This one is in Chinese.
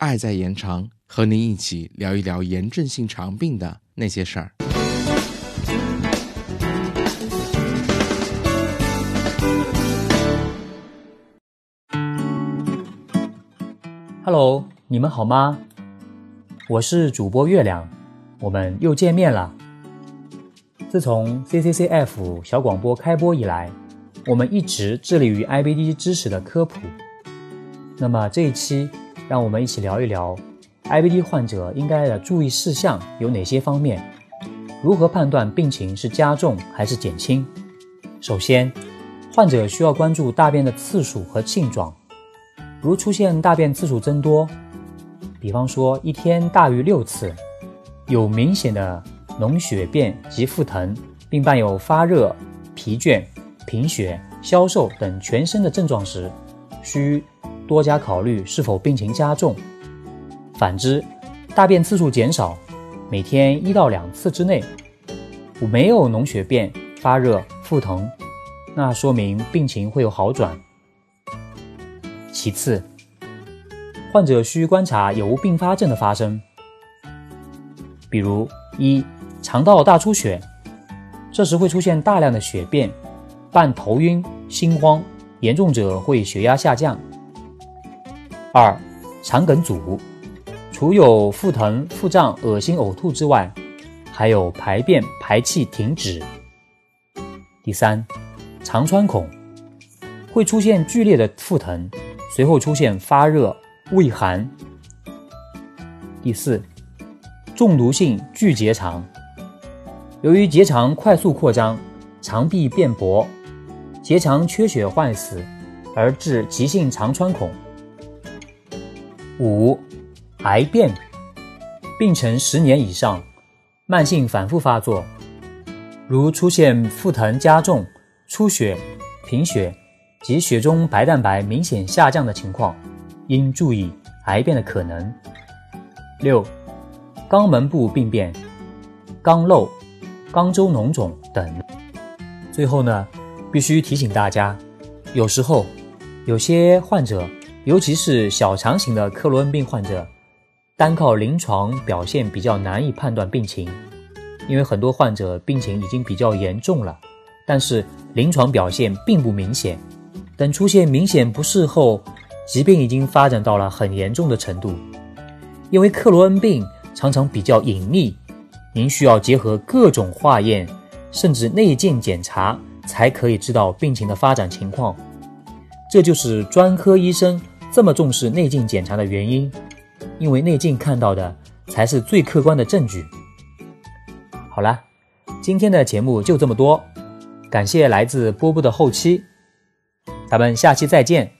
爱在延长，和您一起聊一聊炎症性肠病的那些事儿。Hello，你们好吗？我是主播月亮，我们又见面了。自从 CCCF 小广播开播以来，我们一直致力于 IBD 知识的科普。那么这一期，让我们一起聊一聊 IBD 患者应该的注意事项有哪些方面，如何判断病情是加重还是减轻。首先，患者需要关注大便的次数和性状，如出现大便次数增多，比方说一天大于六次，有明显的脓血便及腹疼，并伴有发热、疲倦、贫血、消瘦等全身的症状时，需多加考虑是否病情加重。反之，大便次数减少，每天一到两次之内，没有脓血便、发热、腹疼，那说明病情会有好转。其次，患者需观察有无并发症的发生，比如一肠道大出血，这时会出现大量的血便，伴头晕、心慌，严重者会血压下降。二肠梗阻，除有腹疼、腹胀、恶心、呕吐之外，还有排便排气停止。第三，肠穿孔，会出现剧烈的腹疼，随后出现发热、畏寒。第四，中毒性巨结肠，由于结肠快速扩张，肠壁变薄，结肠缺血坏死，而致急性肠穿孔。五，癌变，病程十年以上，慢性反复发作，如出现腹疼加重、出血、贫血及血中白蛋白明显下降的情况，应注意癌变的可能。六，肛门部病变、肛瘘、肛周脓肿等。最后呢，必须提醒大家，有时候有些患者。尤其是小肠型的克罗恩病患者，单靠临床表现比较难以判断病情，因为很多患者病情已经比较严重了，但是临床表现并不明显。等出现明显不适后，疾病已经发展到了很严重的程度。因为克罗恩病常常比较隐秘，您需要结合各种化验，甚至内镜检查，才可以知道病情的发展情况。这就是专科医生。这么重视内镜检查的原因，因为内镜看到的才是最客观的证据。好了，今天的节目就这么多，感谢来自波波的后期，咱们下期再见。